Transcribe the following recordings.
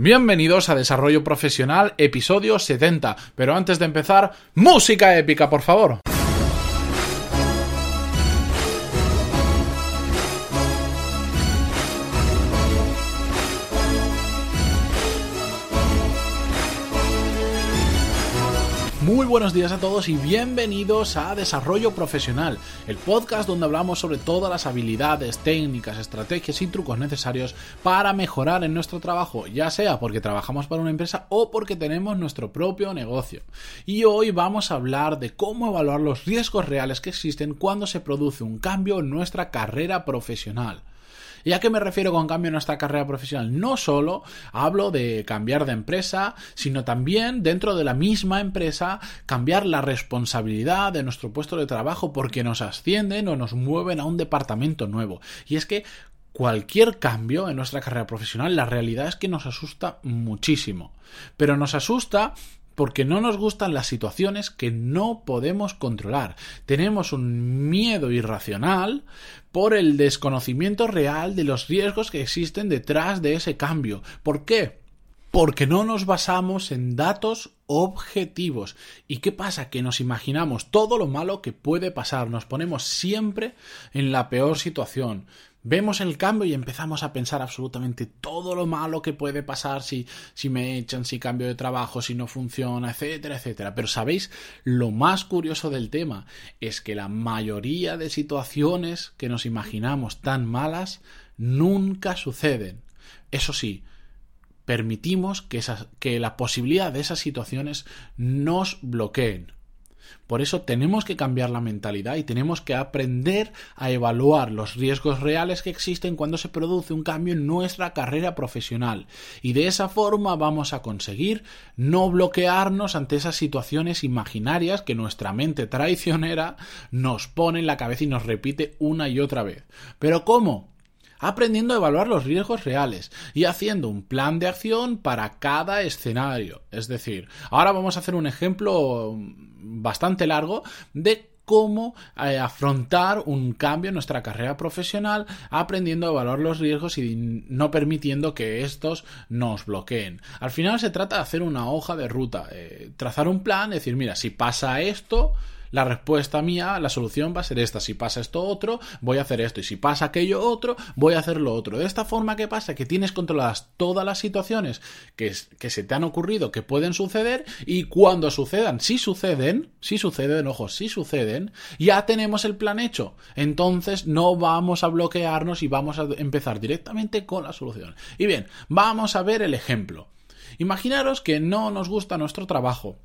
Bienvenidos a Desarrollo Profesional, episodio 70. Pero antes de empezar, música épica, por favor. Buenos días a todos y bienvenidos a Desarrollo Profesional, el podcast donde hablamos sobre todas las habilidades, técnicas, estrategias y trucos necesarios para mejorar en nuestro trabajo, ya sea porque trabajamos para una empresa o porque tenemos nuestro propio negocio. Y hoy vamos a hablar de cómo evaluar los riesgos reales que existen cuando se produce un cambio en nuestra carrera profesional. ¿Y a qué me refiero con cambio en nuestra carrera profesional? No solo hablo de cambiar de empresa, sino también dentro de la misma empresa cambiar la responsabilidad de nuestro puesto de trabajo porque nos ascienden o nos mueven a un departamento nuevo. Y es que cualquier cambio en nuestra carrera profesional, la realidad es que nos asusta muchísimo. Pero nos asusta porque no nos gustan las situaciones que no podemos controlar. Tenemos un miedo irracional por el desconocimiento real de los riesgos que existen detrás de ese cambio. ¿Por qué? Porque no nos basamos en datos objetivos. ¿Y qué pasa? Que nos imaginamos todo lo malo que puede pasar. Nos ponemos siempre en la peor situación. Vemos el cambio y empezamos a pensar absolutamente todo lo malo que puede pasar si, si me echan, si cambio de trabajo, si no funciona, etcétera, etcétera. Pero sabéis, lo más curioso del tema es que la mayoría de situaciones que nos imaginamos tan malas nunca suceden. Eso sí, permitimos que, la posibilidad de esas situaciones nos bloqueen. Por eso tenemos que cambiar la mentalidad y tenemos que aprender a evaluar los riesgos reales que existen cuando se produce un cambio en nuestra carrera profesional. Y de esa forma vamos a conseguir no bloquearnos ante esas situaciones imaginarias que nuestra mente traicionera nos pone en la cabeza y nos repite una y otra vez. Pero ¿cómo? Aprendiendo a evaluar los riesgos reales y haciendo un plan de acción para cada escenario. Es decir, ahora vamos a hacer un ejemplo bastante largo de cómo eh, afrontar un cambio en nuestra carrera profesional aprendiendo a evaluar los riesgos y no permitiendo que estos nos bloqueen. Al final se trata de hacer una hoja de ruta, eh, trazar un plan, decir, mira, si pasa esto, la respuesta mía, la solución va a ser esta. Si pasa esto otro, voy a hacer esto. Y si pasa aquello otro, voy a hacer lo otro. De esta forma, ¿qué pasa? Que tienes controladas todas las situaciones que, que se te han ocurrido, que pueden suceder, y cuando sucedan, si suceden, si suceden, ojo, si suceden, ya tenemos el plan hecho. Entonces no vamos a bloquearnos y vamos a empezar directamente con la solución. Y bien, vamos a ver el ejemplo. Imaginaros que no nos gusta nuestro trabajo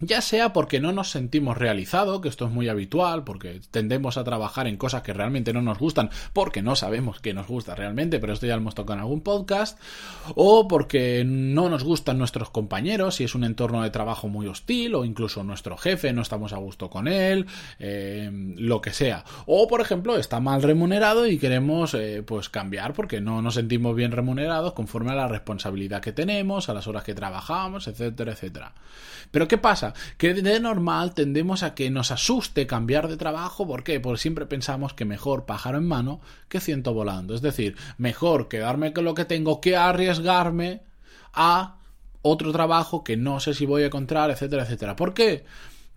ya sea porque no nos sentimos realizados, que esto es muy habitual, porque tendemos a trabajar en cosas que realmente no nos gustan, porque no sabemos qué nos gusta realmente, pero esto ya lo hemos tocado en algún podcast, o porque no nos gustan nuestros compañeros, si es un entorno de trabajo muy hostil, o incluso nuestro jefe, no estamos a gusto con él, eh, lo que sea. O, por ejemplo, está mal remunerado y queremos eh, pues cambiar porque no nos sentimos bien remunerados conforme a la responsabilidad que tenemos, a las horas que trabajamos, etcétera, etcétera. Pero ¿qué pasa? Que de normal tendemos a que nos asuste cambiar de trabajo. ¿Por qué? Porque siempre pensamos que mejor pájaro en mano que ciento volando. Es decir, mejor quedarme con lo que tengo que arriesgarme a otro trabajo que no sé si voy a encontrar, etcétera, etcétera. ¿Por qué?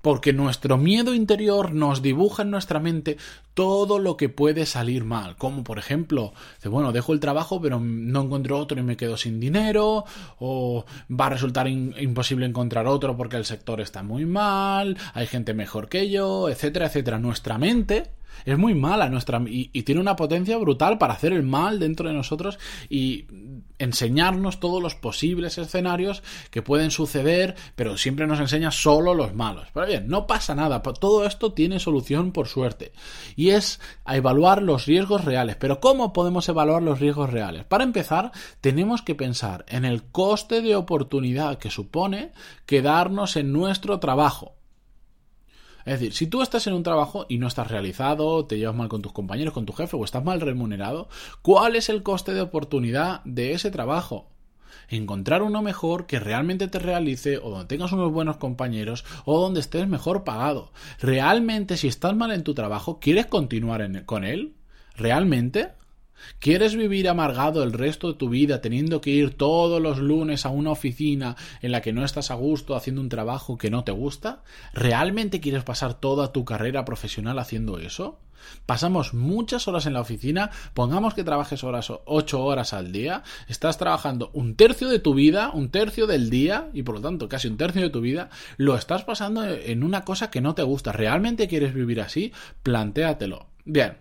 Porque nuestro miedo interior nos dibuja en nuestra mente todo lo que puede salir mal, como por ejemplo, bueno, dejo el trabajo pero no encuentro otro y me quedo sin dinero, o va a resultar imposible encontrar otro porque el sector está muy mal, hay gente mejor que yo, etcétera, etcétera. Nuestra mente es muy mala nuestra y, tiene una potencia brutal para hacer el mal dentro de nosotros y enseñarnos todos los posibles escenarios que pueden suceder, pero siempre nos enseña solo los malos. Pero bien, no pasa nada, todo esto tiene solución por suerte y es a evaluar los riesgos reales. Pero ¿cómo podemos evaluar los riesgos reales? Para empezar, tenemos que pensar en el coste de oportunidad que supone quedarnos en nuestro trabajo. Es decir, si tú estás en un trabajo y no estás realizado, te llevas mal con tus compañeros, con tu jefe o estás mal remunerado, ¿cuál es el coste de oportunidad de ese trabajo? encontrar uno mejor que realmente te realice o donde tengas unos buenos compañeros o donde estés mejor pagado. Realmente, si estás mal en tu trabajo, ¿quieres continuar con él? ¿Realmente? ¿Quieres vivir amargado el resto de tu vida teniendo que ir todos los lunes a una oficina en la que no estás a gusto haciendo un trabajo que no te gusta? ¿Realmente quieres pasar toda tu carrera profesional haciendo eso? Pasamos muchas horas en la oficina, pongamos que trabajes horas ocho horas al día, estás trabajando un tercio de tu vida, un tercio del día y por lo tanto casi un tercio de tu vida, lo estás pasando en una cosa que no te gusta. ¿Realmente quieres vivir así? Plantéatelo. Bien,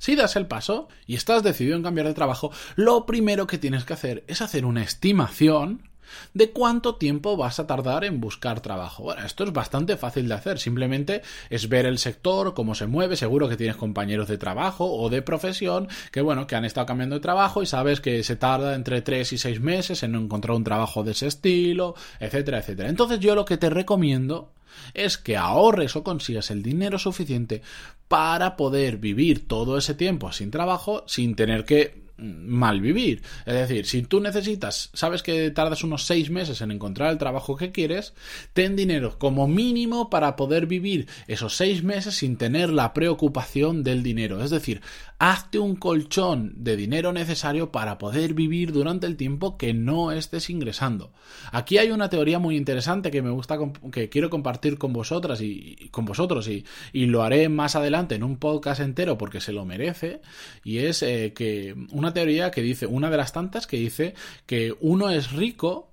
si das el paso y estás decidido en cambiar de trabajo, lo primero que tienes que hacer es hacer una estimación de cuánto tiempo vas a tardar en buscar trabajo. Bueno, esto es bastante fácil de hacer, simplemente es ver el sector, cómo se mueve, seguro que tienes compañeros de trabajo o de profesión que bueno, que han estado cambiando de trabajo y sabes que se tarda entre 3 y 6 meses en encontrar un trabajo de ese estilo, etcétera, etcétera. Entonces yo lo que te recomiendo es que ahorres o consigas el dinero suficiente para poder vivir todo ese tiempo sin trabajo sin tener que mal vivir. Es decir, si tú necesitas, sabes que tardas unos seis meses en encontrar el trabajo que quieres, ten dinero como mínimo para poder vivir esos seis meses sin tener la preocupación del dinero. Es decir, hazte un colchón de dinero necesario para poder vivir durante el tiempo que no estés ingresando. Aquí hay una teoría muy interesante que me gusta, que quiero compartir con vosotras y, con vosotros y, lo haré más adelante en un podcast entero porque se lo merece y es eh, que una teoría que dice, una de las tantas que dice que uno es rico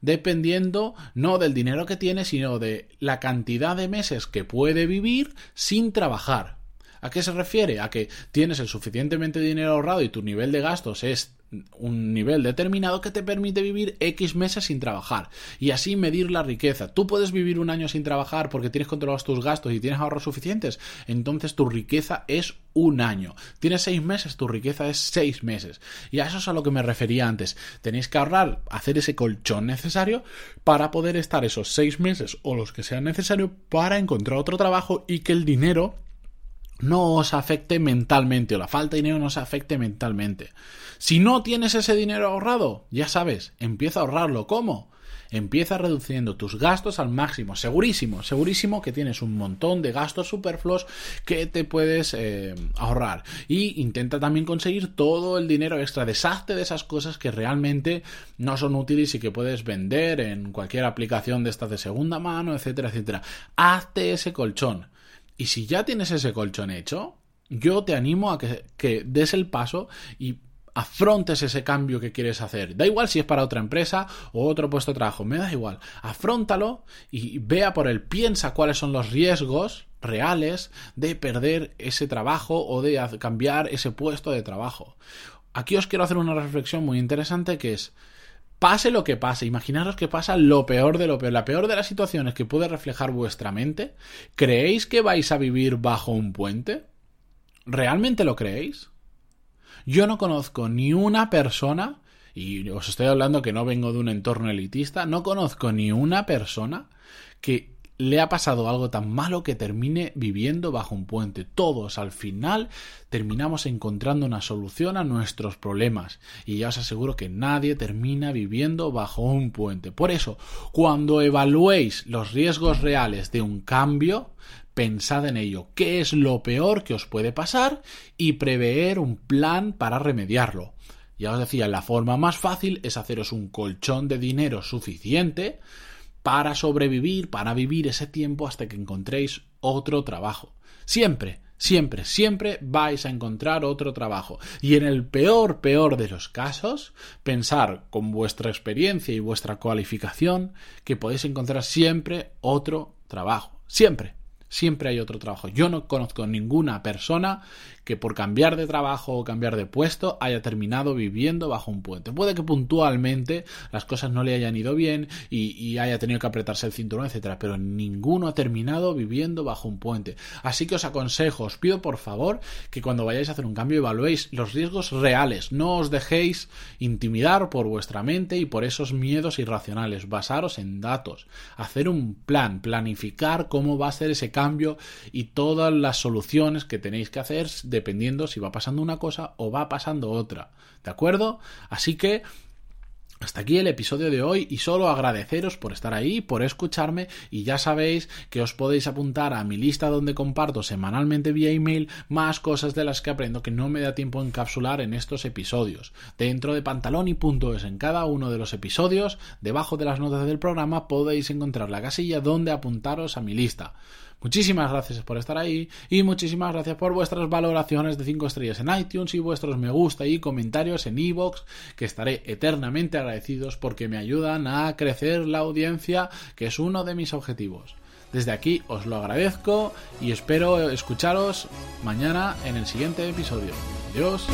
dependiendo no del dinero que tiene, sino de la cantidad de meses que puede vivir sin trabajar. ¿A qué se refiere? A que tienes el suficientemente dinero ahorrado y tu nivel de gastos es un nivel determinado que te permite vivir X meses sin trabajar y así medir la riqueza. Tú puedes vivir un año sin trabajar porque tienes controlados tus gastos y tienes ahorros suficientes, entonces tu riqueza es un año. Tienes seis meses, tu riqueza es seis meses. Y a eso es a lo que me refería antes. Tenéis que ahorrar, hacer ese colchón necesario para poder estar esos seis meses o los que sean necesarios para encontrar otro trabajo y que el dinero no os afecte mentalmente o la falta de dinero no os afecte mentalmente. Si no tienes ese dinero ahorrado, ya sabes, empieza a ahorrarlo. ¿Cómo? Empieza reduciendo tus gastos al máximo. Segurísimo, segurísimo que tienes un montón de gastos superfluos que te puedes eh, ahorrar. Y intenta también conseguir todo el dinero extra. Deshazte de esas cosas que realmente no son útiles y que puedes vender en cualquier aplicación de estas de segunda mano, etcétera, etcétera. Hazte ese colchón. Y si ya tienes ese colchón hecho, yo te animo a que, des el paso y afrontes ese cambio que quieres hacer. Da igual si es para otra empresa o otro puesto de trabajo, me da igual. Afróntalo y vea por él, piensa cuáles son los riesgos reales de perder ese trabajo o de cambiar ese puesto de trabajo. Aquí os quiero hacer una reflexión muy interesante que es pase lo que pase, imaginaros que pasa lo peor de lo peor, la peor de las situaciones que puede reflejar vuestra mente, ¿creéis que vais a vivir bajo un puente? ¿Realmente lo creéis? Yo no conozco ni una persona, y os estoy hablando que no vengo de un entorno elitista, no conozco ni una persona que le ha pasado algo tan malo que termine viviendo bajo un puente. Todos al final terminamos encontrando una solución a nuestros problemas y ya os aseguro que nadie termina viviendo bajo un puente. Por eso, cuando evaluéis los riesgos reales de un cambio, pensad en ello, qué es lo peor que os puede pasar y prever un plan para remediarlo. Ya os decía, la forma más fácil es haceros un colchón de dinero suficiente para sobrevivir, para vivir ese tiempo hasta que encontréis otro trabajo. Siempre, siempre, siempre vais a encontrar otro trabajo. Y en el peor, peor de los casos, pensar con vuestra experiencia y vuestra cualificación que podéis encontrar siempre otro trabajo. Siempre siempre hay otro trabajo. Yo no conozco ninguna persona que por cambiar de trabajo o cambiar de puesto haya terminado viviendo bajo un puente. Puede que puntualmente las cosas no le hayan ido bien y, haya tenido que apretarse el cinturón, etcétera, pero ninguno ha terminado viviendo bajo un puente. Así que os aconsejo, os pido por favor que cuando vayáis a hacer un cambio evaluéis los riesgos reales. No os dejéis intimidar por vuestra mente y por esos miedos irracionales. Basaros en datos, hacer un plan, planificar cómo va a ser ese cambio y todas las soluciones que tenéis que hacer dependiendo si va pasando una cosa o va pasando otra. ¿De acuerdo? Así que Hasta aquí el episodio de hoy y solo agradeceros por estar ahí, por escucharme y ya sabéis que os podéis apuntar a mi lista donde comparto semanalmente vía email más cosas de las que aprendo que no me da tiempo encapsular en estos episodios. Dentro de pantaloni.es en cada uno de los episodios, debajo de las notas del programa podéis encontrar la casilla donde apuntaros a mi lista. Muchísimas gracias por estar ahí y muchísimas gracias por vuestras valoraciones de 5 estrellas en iTunes y vuestros me gusta y comentarios en iVoox, que estaré eternamente agradecidos porque me ayudan a crecer la audiencia, que es uno de mis objetivos. Desde aquí os lo agradezco y espero escucharos mañana en el siguiente episodio. Adiós.